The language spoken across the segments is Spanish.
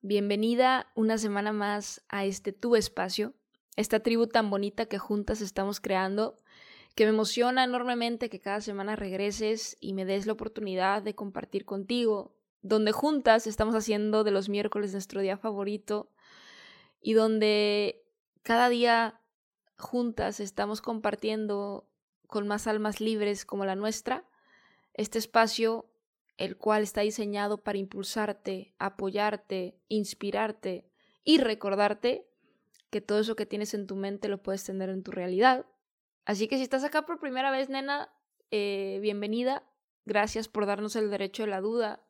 Bienvenida una semana más a este tu espacio, esta tribu tan bonita que juntas estamos creando que me emociona enormemente que cada semana regreses y me des la oportunidad de compartir contigo, donde juntas estamos haciendo de los miércoles nuestro día favorito y donde cada día juntas estamos compartiendo con más almas libres como la nuestra este espacio el cual está diseñado para impulsarte, apoyarte, inspirarte y recordarte que todo eso que tienes en tu mente lo puedes tener en tu realidad Así que si estás acá por primera vez, nena, eh, bienvenida. Gracias por darnos el derecho de la duda.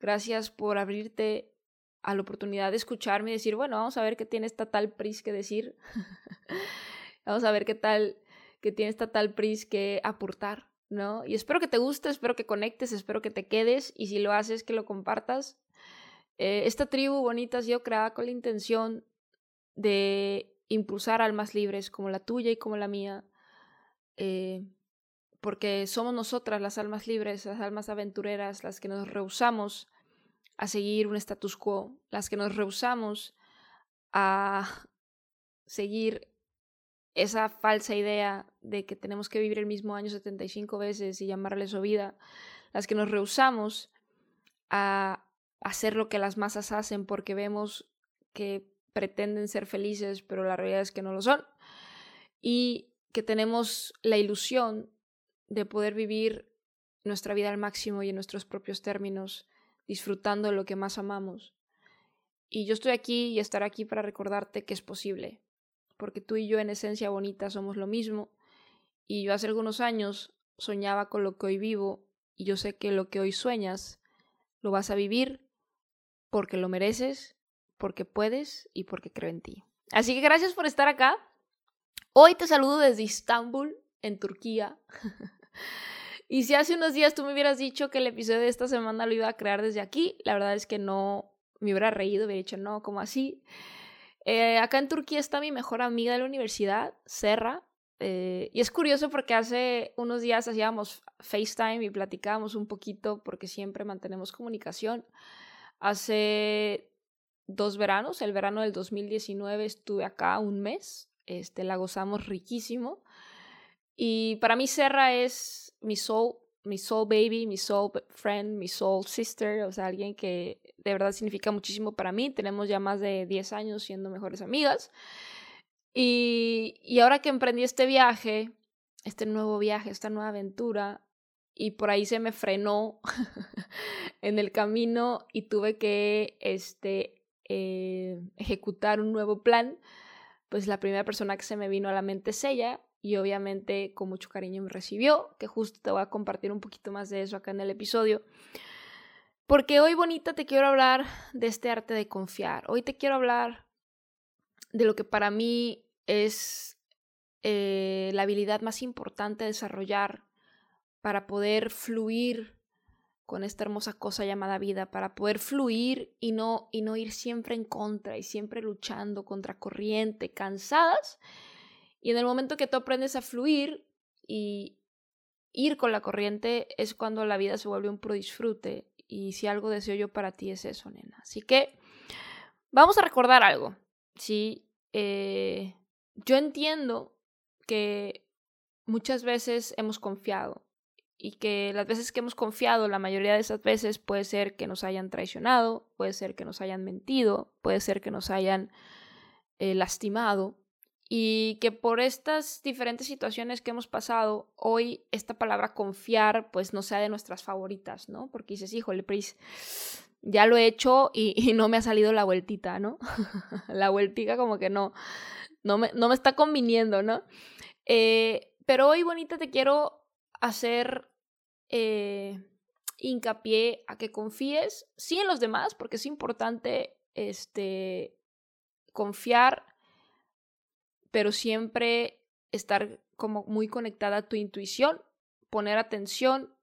Gracias por abrirte a la oportunidad de escucharme y decir, bueno, vamos a ver qué tiene esta tal Pris que decir. vamos a ver qué tal, qué tiene esta tal Pris que aportar, ¿no? Y espero que te guste, espero que conectes, espero que te quedes y si lo haces, que lo compartas. Eh, esta tribu bonita ha sido con la intención de impulsar almas libres como la tuya y como la mía eh, porque somos nosotras las almas libres, las almas aventureras, las que nos rehusamos a seguir un status quo, las que nos rehusamos a seguir esa falsa idea de que tenemos que vivir el mismo año 75 veces y llamarle su vida, las que nos rehusamos a hacer lo que las masas hacen porque vemos que pretenden ser felices, pero la realidad es que no lo son. Y que tenemos la ilusión de poder vivir nuestra vida al máximo y en nuestros propios términos, disfrutando de lo que más amamos. Y yo estoy aquí y estaré aquí para recordarte que es posible, porque tú y yo en esencia bonita somos lo mismo, y yo hace algunos años soñaba con lo que hoy vivo, y yo sé que lo que hoy sueñas lo vas a vivir porque lo mereces, porque puedes y porque creo en ti. Así que gracias por estar acá. Hoy te saludo desde Istambul, en Turquía. y si hace unos días tú me hubieras dicho que el episodio de esta semana lo iba a crear desde aquí, la verdad es que no me hubiera reído, hubiera dicho, no, como así? Eh, acá en Turquía está mi mejor amiga de la universidad, Serra. Eh, y es curioso porque hace unos días hacíamos FaceTime y platicábamos un poquito porque siempre mantenemos comunicación. Hace dos veranos, el verano del 2019 estuve acá un mes este, la gozamos riquísimo. Y para mí Serra es mi soul, mi soul baby, mi soul friend, mi soul sister, o sea, alguien que de verdad significa muchísimo para mí. Tenemos ya más de 10 años siendo mejores amigas. Y, y ahora que emprendí este viaje, este nuevo viaje, esta nueva aventura, y por ahí se me frenó en el camino y tuve que este, eh, ejecutar un nuevo plan pues la primera persona que se me vino a la mente es ella y obviamente con mucho cariño me recibió, que justo te voy a compartir un poquito más de eso acá en el episodio. Porque hoy, bonita, te quiero hablar de este arte de confiar. Hoy te quiero hablar de lo que para mí es eh, la habilidad más importante de desarrollar para poder fluir con esta hermosa cosa llamada vida para poder fluir y no, y no ir siempre en contra y siempre luchando contra corriente, cansadas. Y en el momento que tú aprendes a fluir y ir con la corriente es cuando la vida se vuelve un pro disfrute. Y si algo deseo yo para ti es eso, nena. Así que vamos a recordar algo. Sí, eh, yo entiendo que muchas veces hemos confiado y que las veces que hemos confiado, la mayoría de esas veces puede ser que nos hayan traicionado, puede ser que nos hayan mentido, puede ser que nos hayan eh, lastimado. Y que por estas diferentes situaciones que hemos pasado, hoy esta palabra confiar pues no sea de nuestras favoritas, ¿no? Porque dices, híjole, Pris, ya lo he hecho y, no me ha salido la vueltita, ¿no? la vueltica como que no, no me, no me está conviniendo, ¿no? Eh, pero hoy, bonita, te quiero hacer eh, hincapié a que confíes, sí en los demás, porque es importante este, confiar pero siempre estar como muy conectada a tu intuición, poner atención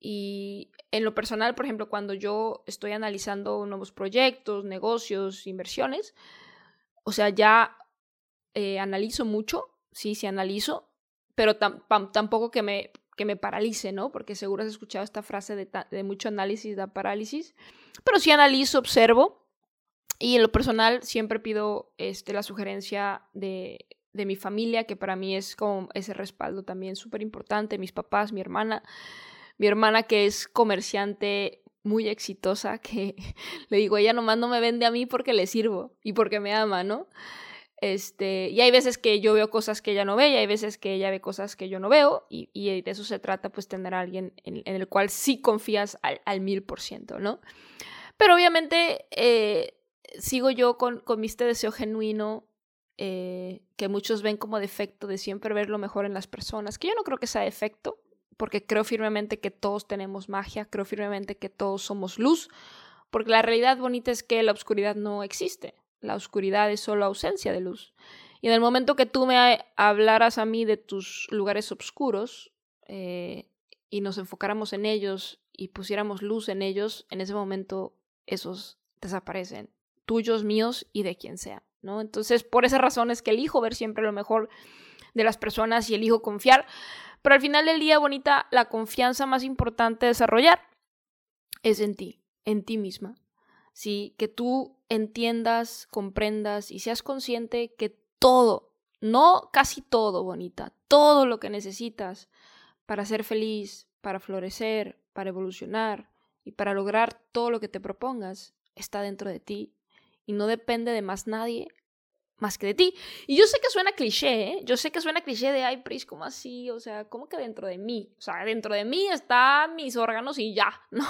y en lo personal, por ejemplo, cuando yo estoy analizando nuevos proyectos, negocios, inversiones, o sea, ya eh, analizo mucho, sí, sí analizo, pero tampoco que me, que me paralice, ¿no? Porque seguro has escuchado esta frase de, de mucho análisis da parálisis, pero sí analizo, observo y en lo personal siempre pido este, la sugerencia de, de mi familia, que para mí es como ese respaldo también súper importante, mis papás, mi hermana, mi hermana que es comerciante muy exitosa, que le digo, ella nomás no me vende a mí porque le sirvo y porque me ama, ¿no? Este, y hay veces que yo veo cosas que ella no ve y hay veces que ella ve cosas que yo no veo y, y de eso se trata, pues tener a alguien en, el cual sí confías al mil por ciento, ¿no? Pero obviamente eh, sigo yo con, con este deseo genuino eh, que muchos ven como defecto de siempre ver lo mejor en las personas, que yo no creo que sea defecto, porque creo firmemente que todos tenemos magia, creo firmemente que todos somos luz, porque la realidad bonita es que la oscuridad no existe, la oscuridad es solo ausencia de luz. Y en el momento que tú me hablaras a mí de tus lugares oscuros eh, y nos enfocáramos en ellos y pusiéramos luz en ellos, en ese momento esos desaparecen míos y de quien sea, ¿no? Entonces, por esa razón es que elijo ver siempre lo mejor de las personas y elijo confiar. Pero al final del día, bonita, la confianza más importante de desarrollar es en ti, en ti misma. Sí, que tú entiendas, comprendas y seas consciente que todo, no casi todo, bonita, todo lo que necesitas para ser feliz, para florecer, para evolucionar y para lograr todo lo que te propongas está dentro de ti y no depende de más nadie más que de ti. Y yo sé que suena cliché, ¿eh? Yo sé que suena cliché de, ay, Pris, ¿cómo así? O sea, ¿cómo que dentro de mí? O sea, dentro de mí están mis órganos y ya, ¿no?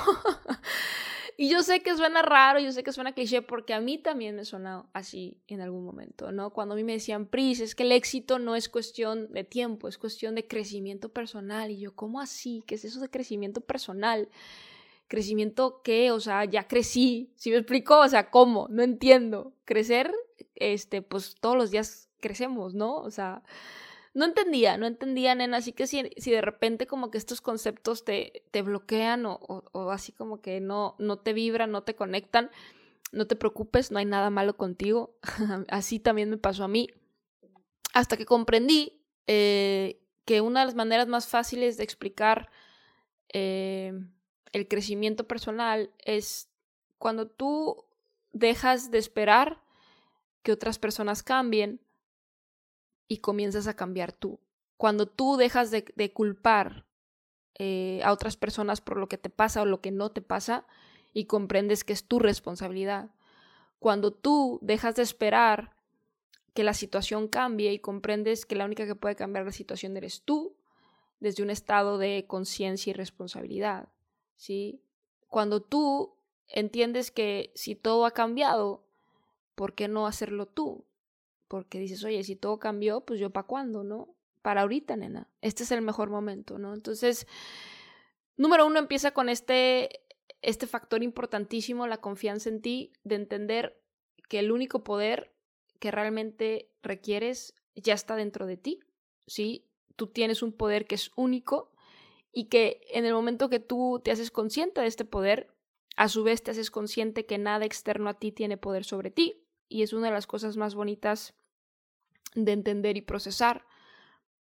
y yo sé que suena raro, yo sé que suena cliché porque a mí también me suena así en algún momento, ¿no? Cuando a mí me decían, Pris, es que el éxito no es cuestión de tiempo, es cuestión de crecimiento personal. Y yo, ¿cómo así? ¿Qué es eso de crecimiento personal? Crecimiento qué, o sea, ya crecí, ¿sí me explico? O sea, ¿cómo? No entiendo. Crecer, este, pues todos los días crecemos, ¿no? O sea, no entendía, no entendía, nena, así que si, si de repente como que estos conceptos te, te bloquean o, o, así como que no, no te vibran, no te conectan, no te preocupes, no hay nada malo contigo. así también me pasó a mí. Hasta que comprendí eh, que una de las maneras más fáciles de explicar eh, el crecimiento personal es cuando tú dejas de esperar que otras personas cambien y comienzas a cambiar tú. Cuando tú dejas de, culpar eh, a otras personas por lo que te pasa o lo que no te pasa y comprendes que es tu responsabilidad. Cuando tú dejas de esperar que la situación cambie y comprendes que la única que puede cambiar la situación eres tú, desde un estado de conciencia y responsabilidad. ¿Sí? Cuando tú entiendes que si todo ha cambiado, ¿por qué no hacerlo tú? Porque dices, oye, si todo cambió, pues yo para cuándo, ¿no? Para ahorita, nena. Este es el mejor momento, ¿no? Entonces, número uno empieza con este, este factor importantísimo, la confianza en ti, de entender que el único poder que realmente requieres ya está dentro de ti, ¿sí? Tú tienes un poder que es único y que en el momento que tú te haces consciente de este poder, a su vez te haces consciente que nada externo a ti tiene poder sobre ti y es una de las cosas más bonitas de entender y procesar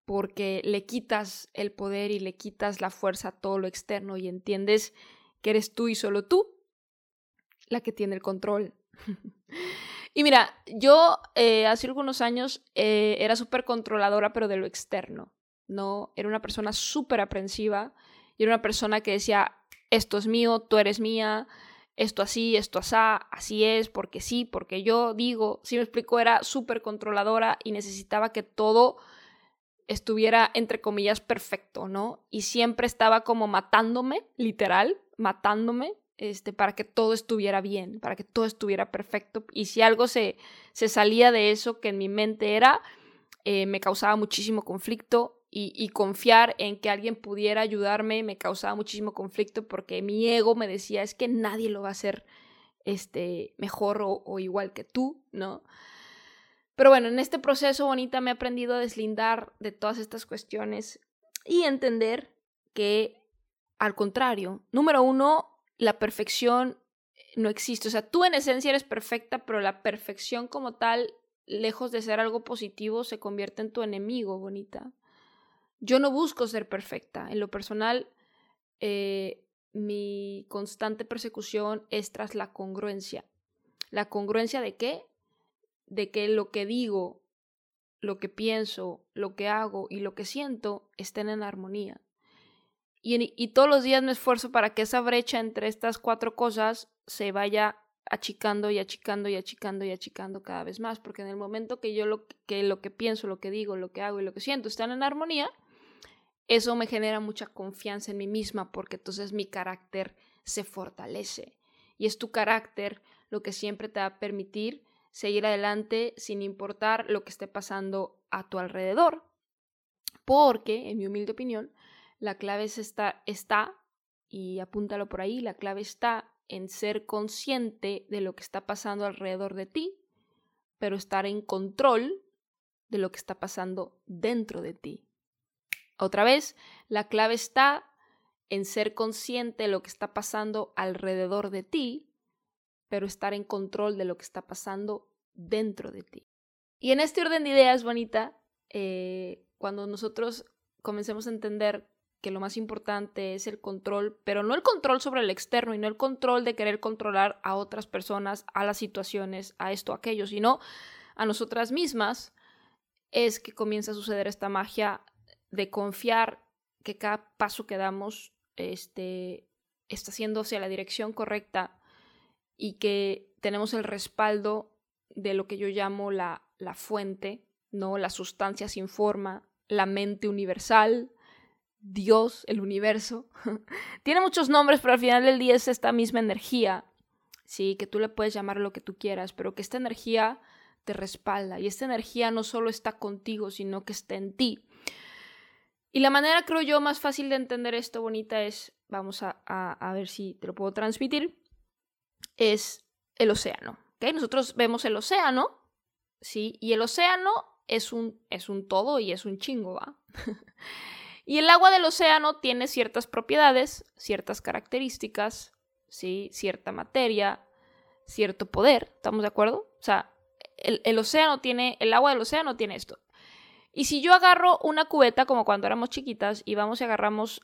porque le quitas el poder y le quitas la fuerza a todo lo externo y entiendes que eres tú y solo tú la que tiene el control. y mira, yo eh, hace algunos años eh, era súper controladora pero de lo externo. ¿No? Era una persona súper aprensiva y era una persona que decía, esto es mío, tú eres mía, esto así, esto asá, así es, porque sí, porque yo digo, si me explico, era súper controladora y necesitaba que todo estuviera, entre comillas, perfecto, ¿no? Y siempre estaba como matándome, literal, matándome, este, para que todo estuviera bien, para que todo estuviera perfecto. Y si algo se, se salía de eso que en mi mente era, eh, me causaba muchísimo conflicto y, confiar en que alguien pudiera ayudarme me causaba muchísimo conflicto porque mi ego me decía es que nadie lo va a hacer este, mejor o, o igual que tú, ¿no? Pero bueno, en este proceso bonita me he aprendido a deslindar de todas estas cuestiones y entender que, al contrario, número uno, la perfección no existe. O sea, tú en esencia eres perfecta, pero la perfección como tal, lejos de ser algo positivo, se convierte en tu enemigo, bonita. Yo no busco ser perfecta. En lo personal, eh, mi constante persecución es tras la congruencia. ¿La congruencia de qué? de que lo que digo, lo que pienso, lo que hago y lo que siento estén en armonía. Y, y, todos los días me esfuerzo para que esa brecha entre estas cuatro cosas se vaya achicando y achicando y achicando y achicando cada vez más, porque en el momento que yo lo que, lo que pienso, lo que digo, lo que hago y lo que siento están en armonía, eso me genera mucha confianza en mí misma, porque entonces mi carácter se fortalece. Y es tu carácter lo que siempre te va a permitir seguir adelante sin importar lo que esté pasando a tu alrededor. Porque, en mi humilde opinión, la clave está, está, y apúntalo por ahí, la clave está en ser consciente de lo que está pasando alrededor de ti, pero estar en control de lo que está pasando dentro de ti. Otra vez, la clave está en ser consciente de lo que está pasando alrededor de ti, pero estar en control de lo que está pasando dentro de ti. Y en este orden de ideas, bonita, eh, cuando nosotros comencemos a entender que lo más importante es el control, pero no el control sobre el externo y no el control de querer controlar a otras personas, a las situaciones, a esto, a aquello, sino a nosotras mismas, es que comienza a suceder esta magia de confiar que cada paso que damos este, está siendo hacia la dirección correcta y que tenemos el respaldo de lo que yo llamo la, la fuente, ¿no? La sustancia sin forma, la mente universal, Dios, el universo. Tiene muchos nombres, pero al final del día es esta misma energía, ¿sí? Que tú le puedes llamar lo que tú quieras, pero que esta energía te respalda y esta energía no solo está contigo, sino que está en ti. Y la manera, creo yo, más fácil de entender esto, bonita, es, vamos a, a ver si te lo puedo transmitir, es el océano. ¿okay? Nosotros vemos el océano, ¿sí? Y el océano es un, es un todo y es un chingo, ¿va? y el agua del océano tiene ciertas propiedades, ciertas características, ¿sí? Cierta materia, cierto poder, ¿estamos de acuerdo? O sea, el, el océano tiene, el agua del océano tiene esto. Y si yo agarro una cubeta, como cuando éramos chiquitas, y vamos y agarramos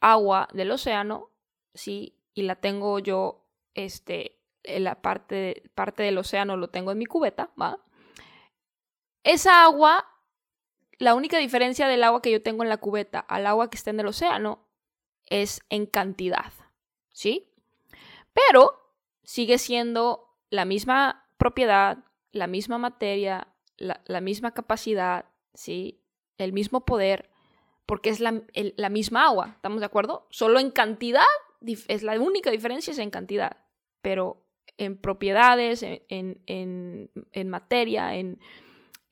agua del océano, ¿sí? Y la tengo yo, este, la parte, parte del océano lo tengo en mi cubeta, ¿va? Esa agua, la única diferencia del agua que yo tengo en la cubeta al agua que está en el océano es en cantidad, ¿sí? Pero sigue siendo la misma propiedad, la misma materia, la, misma capacidad, ¿sí? El mismo poder, porque es la, la misma agua, ¿estamos de acuerdo? Solo en cantidad, es la única diferencia es en cantidad, pero en propiedades, en, en, en materia, en,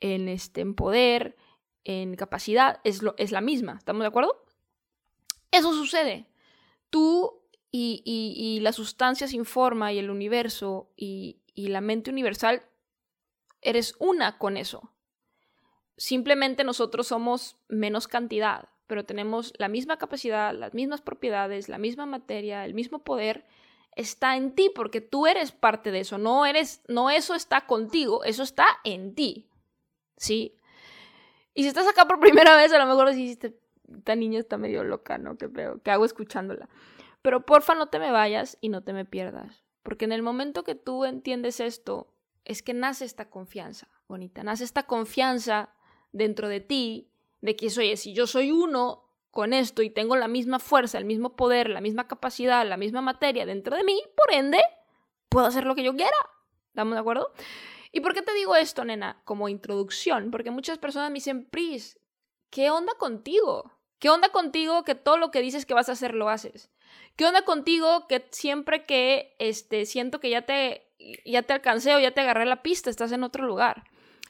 este, en poder, en capacidad, es, lo, es la misma. ¿Estamos de acuerdo? Eso sucede. Tú y, y, la sustancia sin forma y el universo y, y la mente universal, eres una con eso. Simplemente nosotros somos menos cantidad, pero tenemos la misma capacidad, las mismas propiedades, la misma materia, el mismo poder está en ti porque tú eres parte de eso, no eres no eso está contigo, eso está en ti. ¿Sí? Y si estás acá por primera vez, a lo mejor dijiste, esta niña está medio loca, ¿no? ¿Qué, veo? ¿Qué hago escuchándola? Pero porfa no te me vayas y no te me pierdas, porque en el momento que tú entiendes esto, es que nace esta confianza, bonita, nace esta confianza dentro de ti, de que, oye, si yo soy uno, con esto y tengo la misma fuerza, el mismo poder, la misma capacidad, la misma materia dentro de mí, por ende, puedo hacer lo que yo quiera. ¿Estamos de acuerdo? ¿Y por qué te digo esto, nena? Como introducción, porque muchas personas me dicen, Pris, ¿qué onda contigo? ¿Qué onda contigo que todo lo que dices que vas a hacer lo haces? ¿Qué onda contigo que siempre que este, siento que ya te, ya te alcancé o ya te agarré la pista, estás en otro lugar?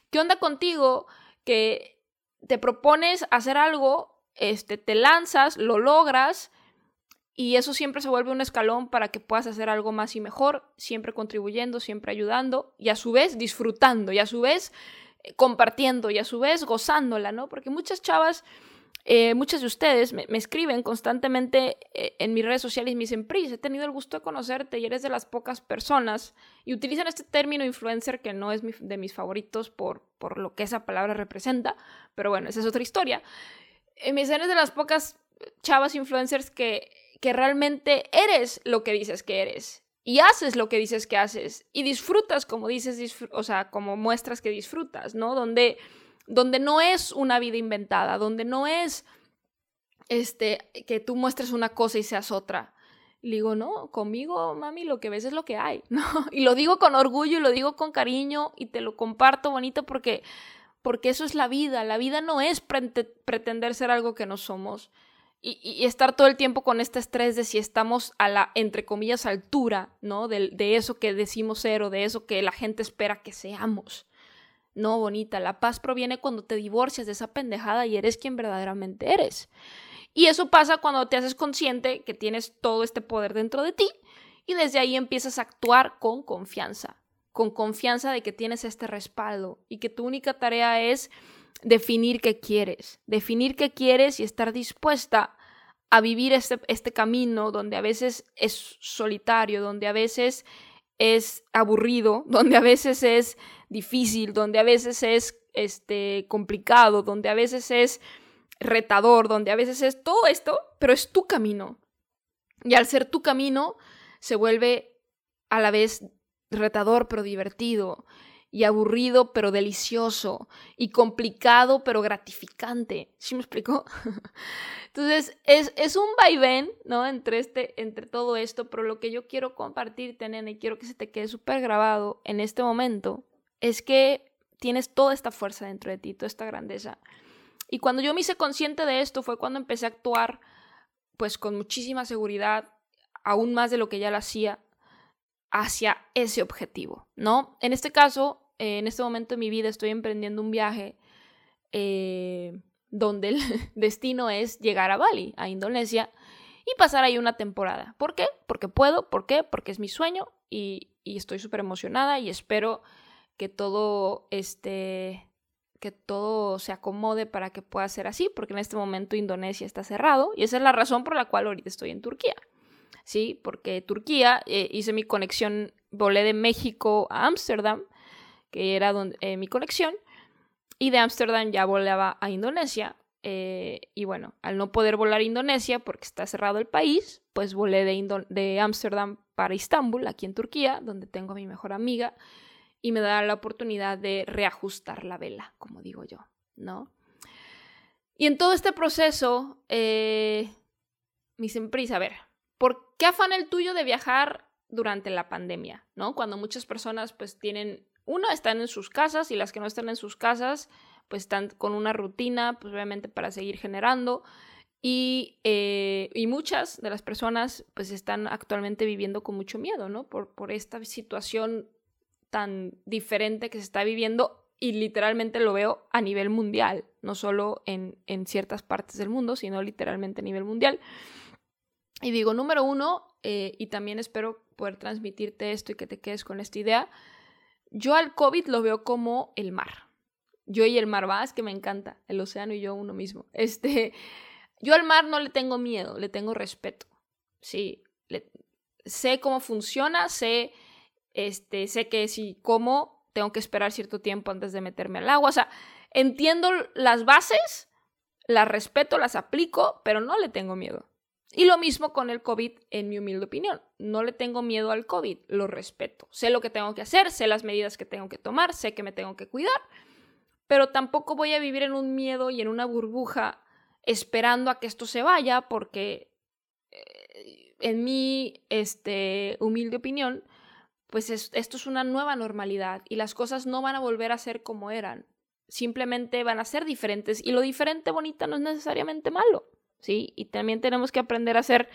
¿Qué onda contigo que te propones hacer algo, este, te lanzas, lo logras y eso siempre se vuelve un escalón para que puedas hacer algo más y mejor, siempre contribuyendo, siempre ayudando y a su vez disfrutando y a su vez eh, compartiendo y a su vez gozándola, ¿no? Porque muchas chavas, eh, muchas de ustedes me, escriben constantemente eh, en mis redes sociales y me dicen, he tenido el gusto de conocerte y eres de las pocas personas y utilizan este término influencer que no es de mis favoritos por, por lo que esa palabra representa, pero bueno, esa es otra historia. me dicen, eres de las pocas chavas influencers que que realmente eres lo que dices que eres y haces lo que dices que haces y disfrutas como dices, o sea, como muestras que disfrutas, ¿no? Donde, donde no es una vida inventada, donde no es este, que tú muestres una cosa y seas otra. Le digo, no, conmigo, mami, lo que ves es lo que hay, ¿no? Y lo digo con orgullo y lo digo con cariño y te lo comparto bonito porque, porque eso es la vida. La vida no es pretender ser algo que no somos y, estar todo el tiempo con este estrés de si estamos a la, entre comillas, altura, ¿no? De, de, eso que decimos ser o de eso que la gente espera que seamos. No, bonita, la paz proviene cuando te divorcias de esa pendejada y eres quien verdaderamente eres. Y eso pasa cuando te haces consciente que tienes todo este poder dentro de ti y desde ahí empiezas a actuar con confianza, con confianza de que tienes este respaldo y que tu única tarea es definir qué quieres, definir qué quieres y estar dispuesta a vivir este, este camino donde a veces es solitario, donde a veces es aburrido, donde a veces es difícil, donde a veces es este, complicado, donde a veces es retador, donde a veces es todo esto, pero es tu camino. Y al ser tu camino, se vuelve a la vez retador, pero divertido y aburrido pero delicioso y complicado pero gratificante. ¿Sí me explicó? Entonces, es, es un vaivén, ¿no? Entre, este, entre todo esto, pero lo que yo quiero compartirte, nena, y quiero que se te quede súper grabado en este momento, es que tienes toda esta fuerza dentro de ti, toda esta grandeza. Y cuando yo me hice consciente de esto fue cuando empecé a actuar pues con muchísima seguridad, aún más de lo que ya lo hacía, hacia ese objetivo, ¿no? En este caso, eh, en este momento de mi vida estoy emprendiendo un viaje eh, donde el destino es llegar a Bali, a Indonesia, y pasar ahí una temporada. ¿Por qué? Porque puedo, ¿por qué? Porque es mi sueño y, estoy súper emocionada y espero que todo este que todo se acomode para que pueda ser así, porque en este momento Indonesia está cerrado y esa es la razón por la cual ahorita estoy en Turquía. ¿sí? Porque Turquía, eh, hice mi conexión, volé de México a Ámsterdam, que era eh, mi conexión, y de Ámsterdam ya volaba a Indonesia. Eh, y bueno, al no poder volar a Indonesia porque está cerrado el país, pues volé de Ámsterdam para Istambul, aquí en Turquía, donde tengo a mi mejor amiga, y me da la oportunidad de reajustar la vela, como digo yo, ¿no? Y en todo este proceso, eh, prisa, a ver, ¿Por qué afán el tuyo de viajar durante la pandemia? ¿No? Cuando muchas personas pues tienen, uno, están en sus casas y las que no están en sus casas pues están con una rutina, pues obviamente para seguir generando. Y, eh, y, muchas de las personas pues están actualmente viviendo con mucho miedo, ¿no? Por, por esta situación tan diferente que se está viviendo y literalmente lo veo a nivel mundial, no solo en, en ciertas partes del mundo, sino literalmente a nivel mundial. Y digo, número uno, eh, y también espero poder transmitirte esto y que te quedes con esta idea, yo al COVID lo veo como el mar. Yo y el mar, va, es que me encanta, el océano y yo uno mismo. Este, yo al mar no le tengo miedo, le tengo respeto. Sí, sé cómo funciona, sé, este, sé que si como tengo que esperar cierto tiempo antes de meterme al agua. O sea, entiendo las bases, las respeto, las aplico, pero no le tengo miedo. Y lo mismo con el COVID, en mi humilde opinión. No le tengo miedo al COVID, lo respeto. Sé lo que tengo que hacer, sé las medidas que tengo que tomar, sé que me tengo que cuidar, pero tampoco voy a vivir en un miedo y en una burbuja esperando a que esto se vaya, porque eh, en mi este, humilde opinión, pues esto es una nueva normalidad y las cosas no van a volver a ser como eran. Simplemente van a ser diferentes y lo diferente bonita no es necesariamente malo, ¿sí? Y también tenemos que aprender a hacer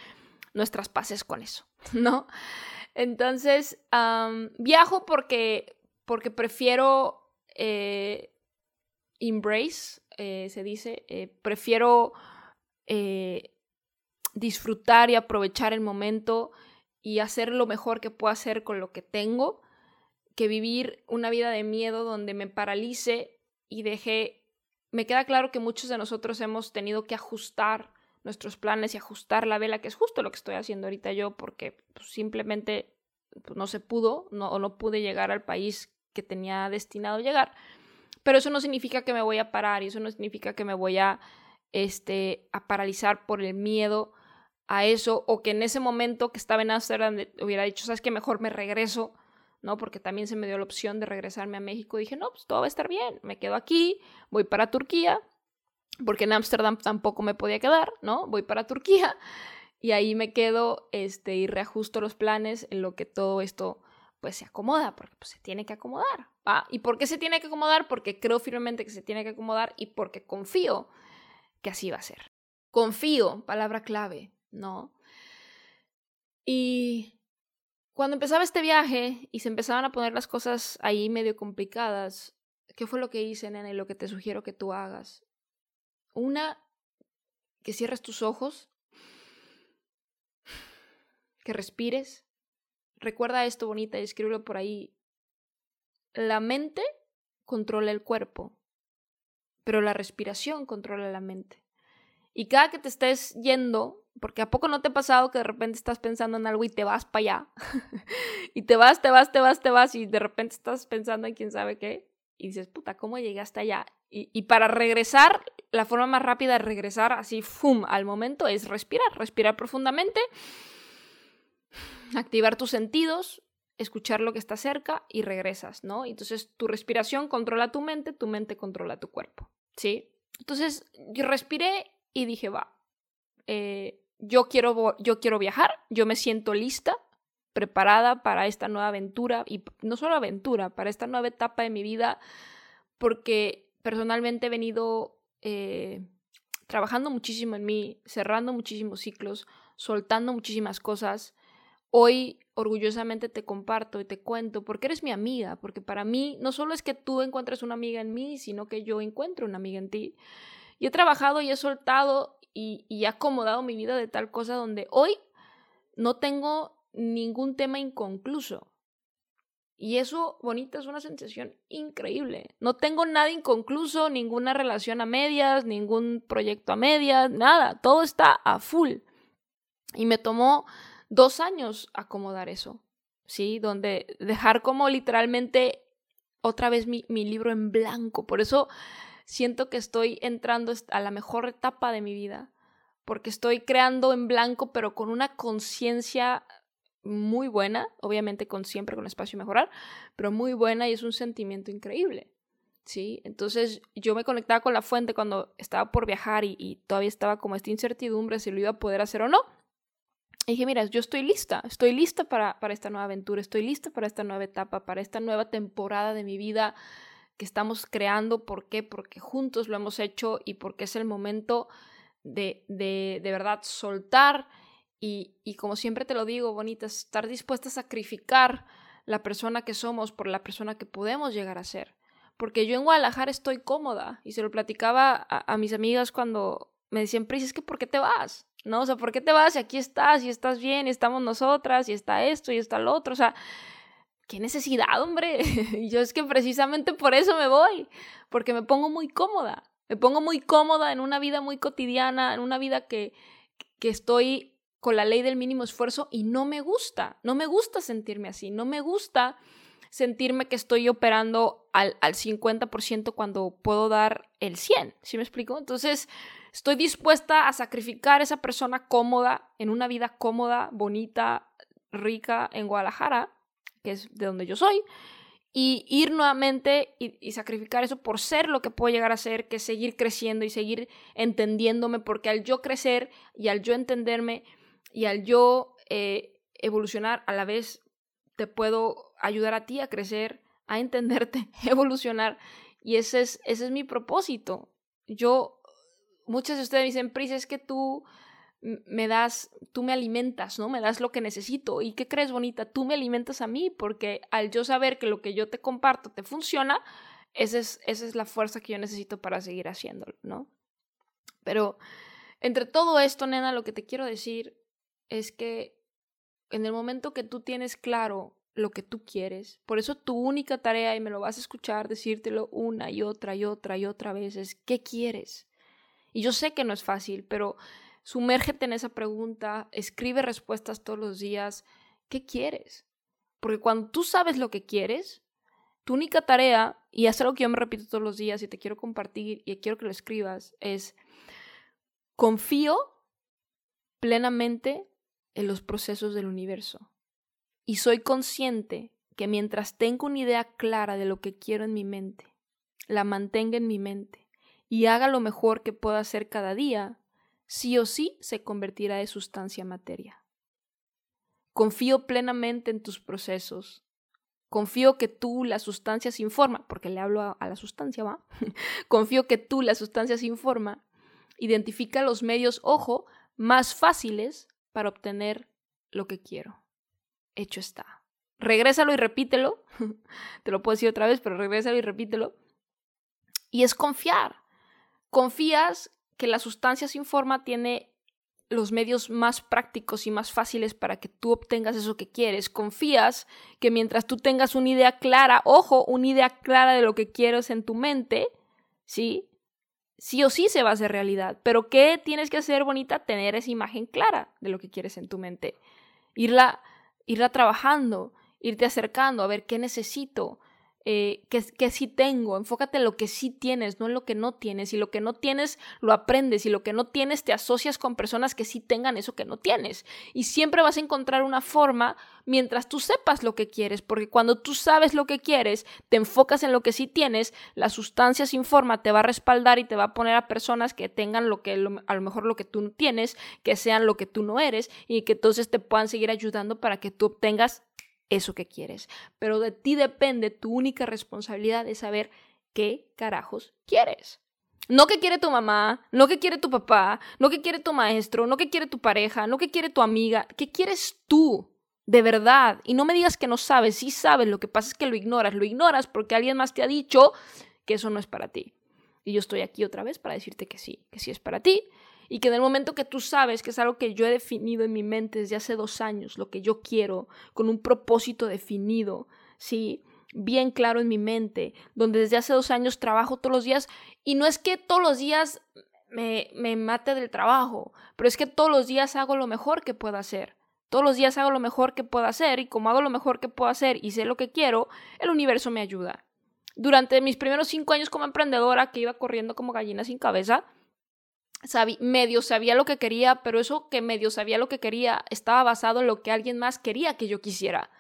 nuestras paces con eso, ¿no? Entonces, viajo porque, porque prefiero eh, embrace, eh, se dice, eh, prefiero disfrutar y aprovechar el momento y hacer lo mejor que puedo hacer con lo que tengo, que vivir una vida de miedo donde me paralice y deje... Me queda claro que muchos de nosotros hemos tenido que ajustar nuestros planes y ajustar la vela, que es justo lo que estoy haciendo ahorita yo, porque pues, simplemente pues, no se pudo no, o no pude llegar al país que tenía destinado llegar. Pero eso no significa que me voy a parar y eso no significa que me voy a, este, a paralizar por el miedo a eso o que en ese momento que estaba en Amsterdam hubiera dicho, sabes que mejor me regreso, ¿no? Porque también se me dio la opción de regresarme a México. Dije, no, pues todo va a estar bien, me quedo aquí, voy para Turquía, porque en Ámsterdam tampoco me podía quedar, ¿no? Voy para Turquía y ahí me quedo este, y reajusto los planes en lo que todo esto pues se acomoda, porque pues, se tiene que acomodar. ¿Y por qué se tiene que acomodar? Porque creo firmemente que se tiene que acomodar y porque confío que así va a ser. Confío, palabra clave. ¿No? Y cuando empezaba este viaje y se empezaban a poner las cosas ahí medio complicadas, ¿qué fue lo que hice, nene? Lo que te sugiero que tú hagas. Una, que cierres tus ojos, que respires. Recuerda esto bonita y escríbelo por ahí. La mente controla el cuerpo, pero la respiración controla la mente. Y cada que te estés yendo porque a poco no te ha pasado que de repente estás pensando en algo y te vas para allá. y te vas, te vas, te vas, te vas y de repente estás pensando en quién sabe qué. Y dices, puta, ¿cómo llegué hasta allá? Y, para regresar, la forma más rápida de regresar así, ¡fum!, al momento es respirar, respirar profundamente, activar tus sentidos, escuchar lo que está cerca y regresas, ¿no? Entonces tu respiración controla tu mente, tu mente controla tu cuerpo, ¿sí? Entonces yo respiré y dije, va, eh, yo quiero, yo quiero viajar, yo me siento lista, preparada para esta nueva aventura y no solo aventura, para esta nueva etapa de mi vida, porque personalmente he venido eh, trabajando muchísimo en mí, cerrando muchísimos ciclos, soltando muchísimas cosas. Hoy orgullosamente te comparto y te cuento porque eres mi amiga, porque para mí no solo es que tú encuentres una amiga en mí, sino que yo encuentro una amiga en ti. Y he trabajado y he soltado y, he acomodado mi vida de tal cosa donde hoy no tengo ningún tema inconcluso. Y eso, bonita, es una sensación increíble. No tengo nada inconcluso, ninguna relación a medias, ningún proyecto a medias, nada. Todo está a full. Y me tomó dos años acomodar eso, ¿sí? Donde dejar como literalmente otra vez mi, mi libro en blanco. Por eso siento que estoy entrando a la mejor etapa de mi vida, porque estoy creando en blanco, pero con una conciencia muy buena, obviamente con siempre con espacio a mejorar, pero muy buena y es un sentimiento increíble. ¿Sí? Entonces yo me conectaba con la fuente cuando estaba por viajar y, todavía estaba como esta incertidumbre si lo iba a poder hacer o no. Y dije, mira, yo estoy lista, estoy lista para, para esta nueva aventura, estoy lista para esta nueva etapa, para esta nueva temporada de mi vida que estamos creando. ¿Por qué? Porque juntos lo hemos hecho y porque es el momento de, de, de verdad soltar y, y, como siempre te lo digo, bonita, estar dispuesta a sacrificar la persona que somos por la persona que podemos llegar a ser. Porque yo en Guadalajara estoy cómoda y se lo platicaba a, mis amigas cuando me decían, Pris, es que ¿por qué te vas? ¿No? O sea, ¿por qué te vas? Y aquí estás, y estás bien, y estamos nosotras, y está esto, y está lo otro. O sea, qué necesidad, hombre. y yo es que precisamente por eso me voy, porque me pongo muy cómoda. Me pongo muy cómoda en una vida muy cotidiana, en una vida que, que estoy con la ley del mínimo esfuerzo y no me gusta. No me gusta sentirme así. No me gusta sentirme que estoy operando al, al 50% cuando puedo dar el 100. ¿Sí me explico? Entonces, estoy dispuesta a sacrificar esa persona cómoda en una vida cómoda, bonita, rica en Guadalajara que es de donde yo soy, y ir nuevamente y, sacrificar eso por ser lo que puedo llegar a ser, que seguir creciendo y seguir entendiéndome, porque al yo crecer y al yo entenderme y al yo eh, evolucionar a la vez, te puedo ayudar a ti a crecer, a entenderte, evolucionar. Y ese es, ese es mi propósito. Yo, muchas de ustedes me dicen, Pris, es que tú me das, tú me alimentas, ¿no? Me das lo que necesito. ¿Y qué crees, bonita? Tú me alimentas a mí porque al yo saber que lo que yo te comparto te funciona, esa es, esa es la fuerza que yo necesito para seguir haciéndolo, ¿no? Pero entre todo esto, nena, lo que te quiero decir es que en el momento que tú tienes claro lo que tú quieres, por eso tu única tarea, y me lo vas a escuchar decírtelo una y otra y otra y otra vez, es ¿qué quieres? Y yo sé que no es fácil, pero Sumérgete en esa pregunta, escribe respuestas todos los días. ¿Qué quieres? Porque cuando tú sabes lo que quieres, tu única tarea, y es algo que yo me repito todos los días y te quiero compartir y quiero que lo escribas, es confío plenamente en los procesos del universo. Y soy consciente que mientras tengo una idea clara de lo que quiero en mi mente, la mantenga en mi mente y haga lo mejor que pueda hacer cada día, sí o sí se convertirá de sustancia en materia. Confío plenamente en tus procesos. Confío que tú, la sustancia sin forma, porque le hablo a, la sustancia, ¿va? Confío que tú, la sustancia sin forma, identifica los medios, ojo, más fáciles para obtener lo que quiero. Hecho está. Regrésalo y repítelo. Te lo puedo decir otra vez, pero regrésalo y repítelo. Y es confiar. Confías que la sustancia sin forma tiene los medios más prácticos y más fáciles para que tú obtengas eso que quieres. Confías que mientras tú tengas una idea clara, ojo, una idea clara de lo que quieres en tu mente, ¿sí? Sí o sí se va a hacer realidad. Pero ¿qué tienes que hacer, bonita? Tener esa imagen clara de lo que quieres en tu mente. Irla, irla trabajando, irte acercando, a ver qué necesito, eh, que, sí tengo, enfócate en lo que sí tienes, no en lo que no tienes. Y lo que no tienes lo aprendes y lo que no tienes te asocias con personas que sí tengan eso que no tienes. Y siempre vas a encontrar una forma mientras tú sepas lo que quieres, porque cuando tú sabes lo que quieres, te enfocas en lo que sí tienes, la sustancia sin forma te va a respaldar y te va a poner a personas que tengan lo que a lo mejor lo que tú no tienes, que sean lo que tú no eres y que entonces te puedan seguir ayudando para que tú obtengas eso que quieres. Pero de ti depende, tu única responsabilidad de saber qué carajos quieres. No que quiere tu mamá, no que quiere tu papá, no que quiere tu maestro, no que quiere tu pareja, no que quiere tu amiga, ¿qué quieres tú? De verdad. Y no me digas que no sabes, sí sabes, lo que pasa es que lo ignoras, lo ignoras porque alguien más te ha dicho que eso no es para ti. Y yo estoy aquí otra vez para decirte que sí, que sí es para ti y que en el momento que tú sabes que es algo que yo he definido en mi mente desde hace dos años, lo que yo quiero, con un propósito definido, ¿sí? bien claro en mi mente, donde desde hace dos años trabajo todos los días y no es que todos los días me, me mate del trabajo, pero es que todos los días hago lo mejor que puedo hacer. Todos los días hago lo mejor que puedo hacer y como hago lo mejor que puedo hacer y sé lo que quiero, el universo me ayuda. Durante mis primeros cinco años como emprendedora que iba corriendo como gallina sin cabeza, medio sabía lo que quería, pero eso que medio sabía lo que quería estaba basado en lo que alguien más quería que yo quisiera.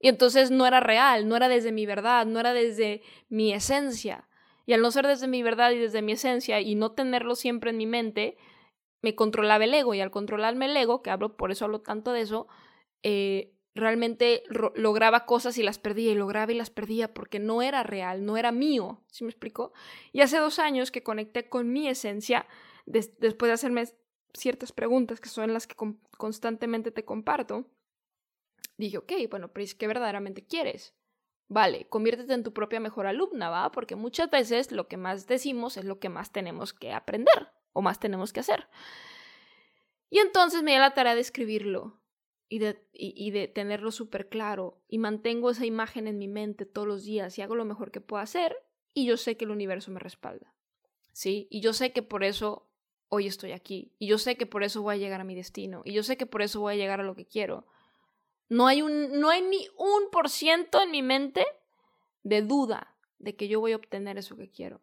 Y entonces no era real, no era desde mi verdad, no era desde mi esencia. Y al no ser desde mi verdad y desde mi esencia y no tenerlo siempre en mi mente, me controlaba el ego. Y al controlarme el ego, que hablo, por eso hablo tanto de eso, eh, realmente lograba cosas y las perdía y lograba y las perdía porque no era real, no era mío. ¿Sí me explico? Y hace dos años que conecté con mi esencia, después de hacerme ciertas preguntas que son las que constantemente te comparto, dije, ok, bueno, pero es que verdaderamente quieres. Vale, conviértete en tu propia mejor alumna, ¿va? Porque muchas veces lo que más decimos es lo que más tenemos que aprender o más tenemos que hacer. Y entonces me di la tarea de escribirlo y de, y de tenerlo súper claro y mantengo esa imagen en mi mente todos los días y hago lo mejor que puedo hacer y yo sé que el universo me respalda. ¿Sí? Y yo sé que por eso hoy estoy aquí. Y yo sé que por eso voy a llegar a mi destino. Y yo sé que por eso voy a llegar a lo que quiero. No hay, un, no hay ni un por ciento en mi mente de duda de que yo voy a obtener eso que quiero.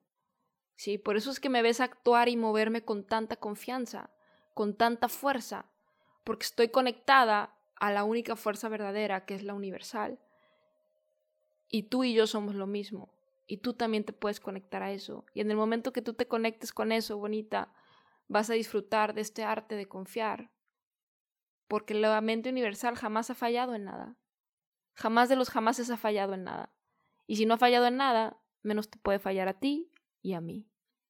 Sí, por eso es que me ves actuar y moverme con tanta confianza, con tanta fuerza, porque estoy conectada a la única fuerza verdadera, que es la universal. Y tú y yo somos lo mismo. Y tú también te puedes conectar a eso. Y en el momento que tú te conectes con eso, bonita, vas a disfrutar de este arte de confiar, porque la mente universal jamás ha fallado en nada. Jamás de los jamases ha fallado en nada. Y si no ha fallado en nada, menos te puede fallar a ti y a mí.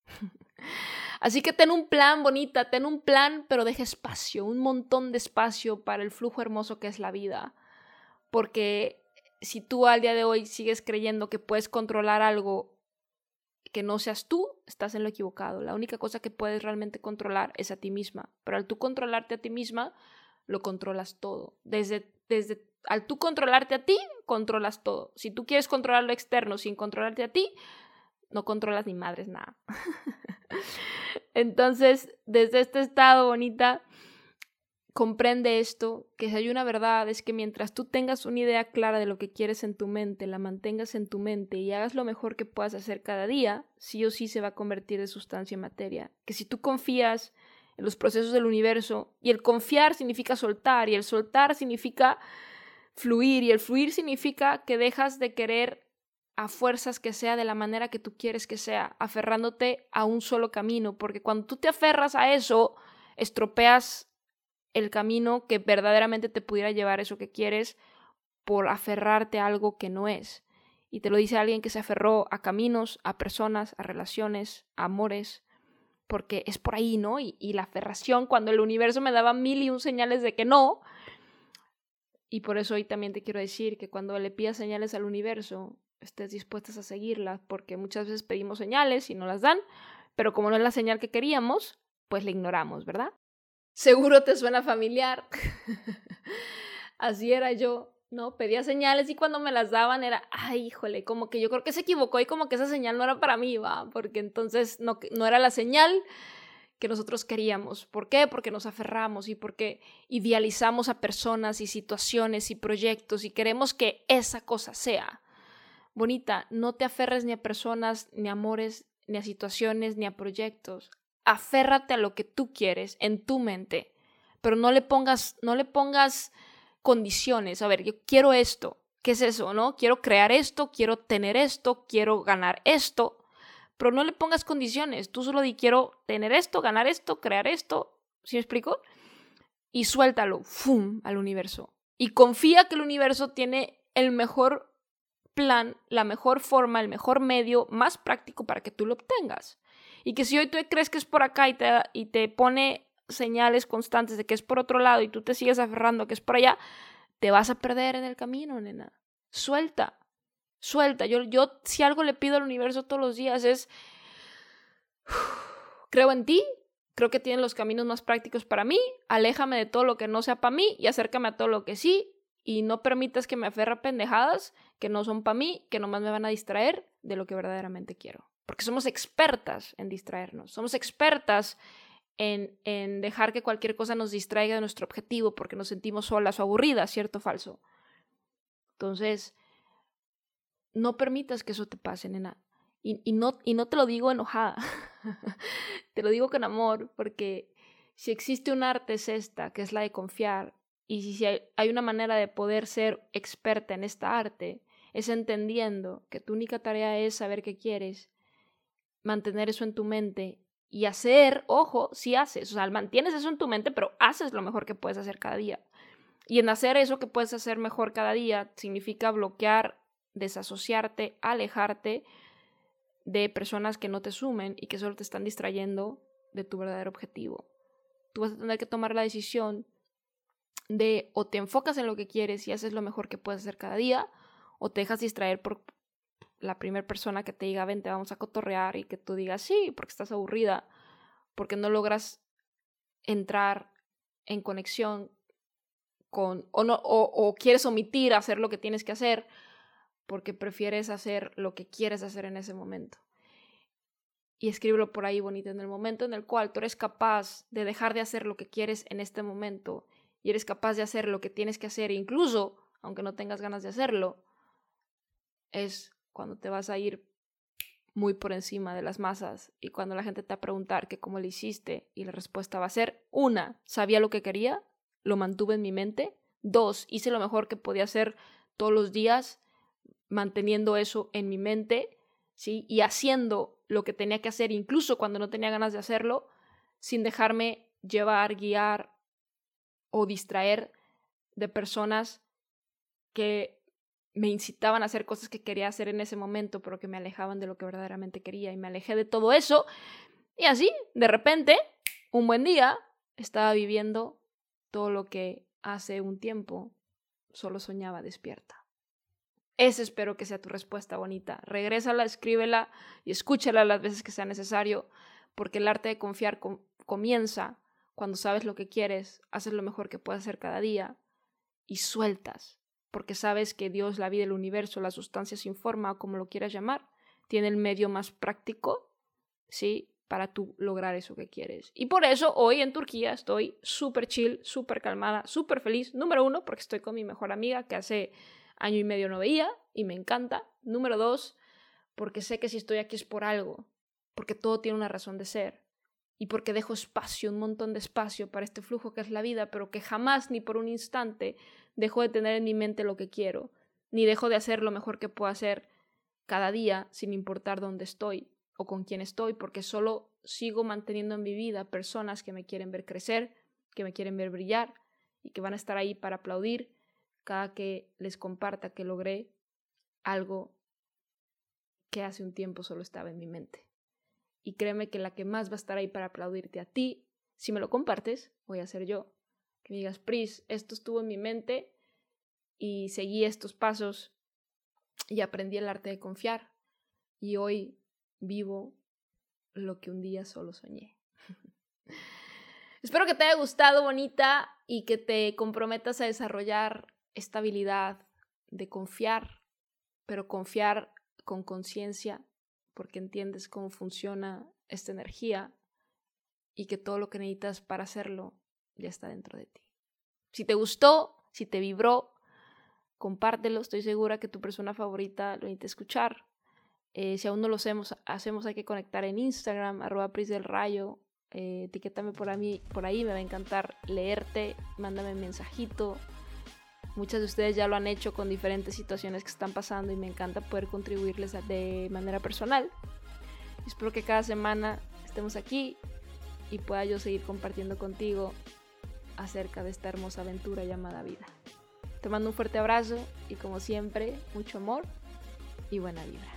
Así que ten un plan, bonita, ten un plan, pero deja espacio, un montón de espacio para el flujo hermoso que es la vida. Porque si tú al día de hoy sigues creyendo que puedes controlar algo que no seas tú, estás en lo equivocado. La única cosa que puedes realmente controlar es a ti misma. Pero al tú controlarte a ti misma, lo controlas todo. Desde, desde al tú controlarte a ti, controlas todo. Si tú quieres controlar lo externo sin controlarte a ti, no controlas ni madres nada. Entonces, desde este estado bonita, comprende esto, que si hay una verdad es que mientras tú tengas una idea clara de lo que quieres en tu mente, la mantengas en tu mente y hagas lo mejor que puedas hacer cada día, sí o sí se va a convertir de sustancia en materia. Que si tú confías en los procesos del universo, y el confiar significa soltar, y el soltar significa fluir, y el fluir significa que dejas de querer a fuerzas que sea de la manera que tú quieres que sea, aferrándote a un solo camino, porque cuando tú te aferras a eso, estropeas el camino que verdaderamente te pudiera llevar eso que quieres por aferrarte a algo que no es. Y te lo dice alguien que se aferró a caminos, a personas, a relaciones, a amores, porque es por ahí, ¿no? Y, y la aferración, cuando el universo me daba mil y un señales de que no, y por eso hoy también te quiero decir que cuando le pidas señales al universo, estés dispuestas a seguirlas, porque muchas veces pedimos señales y no las dan, pero como no es la señal que queríamos, pues la ignoramos, ¿verdad? Seguro te suena familiar. Así era yo, ¿no? Pedía señales y cuando me las daban era, ay, híjole, como que yo creo que se equivocó y como que esa señal no era para mí, va, porque entonces no, no era la señal que nosotros queríamos. ¿Por qué? Porque nos aferramos y porque idealizamos a personas y situaciones y proyectos y queremos que esa cosa sea bonita, no te aferres ni a personas, ni a amores, ni a situaciones, ni a proyectos. Aférrate a lo que tú quieres en tu mente, pero no le pongas, no le pongas condiciones. A ver, yo quiero esto. ¿Qué es eso, no? Quiero crear esto, quiero tener esto, quiero ganar esto, pero no le pongas condiciones. Tú solo di quiero tener esto, ganar esto, crear esto. ¿Sí me explico? Y suéltalo, ¡fum! al universo. Y confía que el universo tiene el mejor plan, la mejor forma, el mejor medio más práctico para que tú lo obtengas. Y que si hoy tú crees que es por acá y te, y te pone señales constantes de que es por otro lado y tú te sigues aferrando a que es por allá, te vas a perder en el camino, nena. Suelta, suelta. Yo, yo si algo le pido al universo todos los días es, creo en ti, creo que tienes los caminos más prácticos para mí, aléjame de todo lo que no sea para mí y acércame a todo lo que sí y no permitas que me aferre a pendejadas que no son para mí, que nomás me van a distraer de lo que verdaderamente quiero. Porque somos expertas en distraernos, somos expertas en, en dejar que cualquier cosa nos distraiga de nuestro objetivo porque nos sentimos solas o aburridas, ¿cierto o falso? Entonces, no permitas que eso te pase, nena. Y, y, no, y no te lo digo enojada, te lo digo con amor, porque si existe un arte es esta, que es la de confiar, y si hay una manera de poder ser experta en esta arte, es entendiendo que tu única tarea es saber qué quieres, mantener eso en tu mente y hacer, ojo, si haces, o sea, mantienes eso en tu mente, pero haces lo mejor que puedes hacer cada día. Y en hacer eso que puedes hacer mejor cada día significa bloquear, desasociarte, alejarte de personas que no te sumen y que solo te están distrayendo de tu verdadero objetivo. Tú vas a tener que tomar la decisión de o te enfocas en lo que quieres y haces lo mejor que puedes hacer cada día, o te dejas distraer por la primera persona que te diga, ven, te vamos a cotorrear y que tú digas, sí, porque estás aburrida, porque no logras entrar en conexión con, o, no, o, o quieres omitir hacer lo que tienes que hacer, porque prefieres hacer lo que quieres hacer en ese momento. Y escríbelo por ahí bonito, en el momento en el cual tú eres capaz de dejar de hacer lo que quieres en este momento y eres capaz de hacer lo que tienes que hacer, incluso aunque no tengas ganas de hacerlo, es cuando te vas a ir muy por encima de las masas y cuando la gente te va a preguntar que cómo lo hiciste y la respuesta va a ser, una, sabía lo que quería, lo mantuve en mi mente, dos, hice lo mejor que podía hacer todos los días, manteniendo eso en mi mente, ¿sí? Y haciendo lo que tenía que hacer, incluso cuando no tenía ganas de hacerlo, sin dejarme llevar, guiar o distraer de personas que me incitaban a hacer cosas que quería hacer en ese momento, pero que me alejaban de lo que verdaderamente quería y me alejé de todo eso. Y así, de repente, un buen día, estaba viviendo todo lo que hace un tiempo solo soñaba despierta. Esa espero que sea tu respuesta bonita. Regrésala, escríbela y escúchala las veces que sea necesario, porque el arte de confiar comienza cuando sabes lo que quieres, haces lo mejor que puedes hacer cada día y sueltas, porque sabes que Dios, la vida, el universo, la sustancia sin forma, como lo quieras llamar, tiene el medio más práctico, ¿sí? Para tú lograr eso que quieres. Y por eso hoy en Turquía estoy súper chill, súper calmada, súper feliz. Número uno, porque estoy con mi mejor amiga que hace año y medio no veía y me encanta. Número dos, porque sé que si estoy aquí es por algo, porque todo tiene una razón de ser y porque dejo espacio, un montón de espacio para este flujo que es la vida, pero que jamás ni por un instante dejo de tener en mi mente lo que quiero, ni dejo de hacer lo mejor que puedo hacer cada día sin importar dónde estoy o con quién estoy, porque solo sigo manteniendo en mi vida personas que me quieren ver crecer, que me quieren ver brillar y que van a estar ahí para aplaudir cada que les comparta que logré algo que hace un tiempo solo estaba en mi mente. Y créeme que la que más va a estar ahí para aplaudirte a ti, si me lo compartes, voy a ser yo. Que digas, Pris, esto estuvo en mi mente y seguí estos pasos y aprendí el arte de confiar. Y hoy vivo lo que un día solo soñé. Espero que te haya gustado, bonita, y que te comprometas a desarrollar esta habilidad de confiar, pero confiar con conciencia, porque entiendes cómo funciona esta energía y que todo lo que necesitas para hacerlo ya está dentro de ti. Si te gustó, si te vibró, compártelo. Estoy segura que tu persona favorita lo necesita escuchar. Eh, si aún no lo hacemos, hacemos, hay que conectar en Instagram, arroba Pris Rayo. Eh, etiquétame por, mí, por ahí, me va a encantar leerte. Mándame un mensajito, Muchas de ustedes ya lo han hecho con diferentes situaciones que están pasando y me encanta poder contribuirles de manera personal. Espero que cada semana estemos aquí y pueda yo seguir compartiendo contigo acerca de esta hermosa aventura llamada vida. Te mando un fuerte abrazo y como siempre, mucho amor y buena vibra.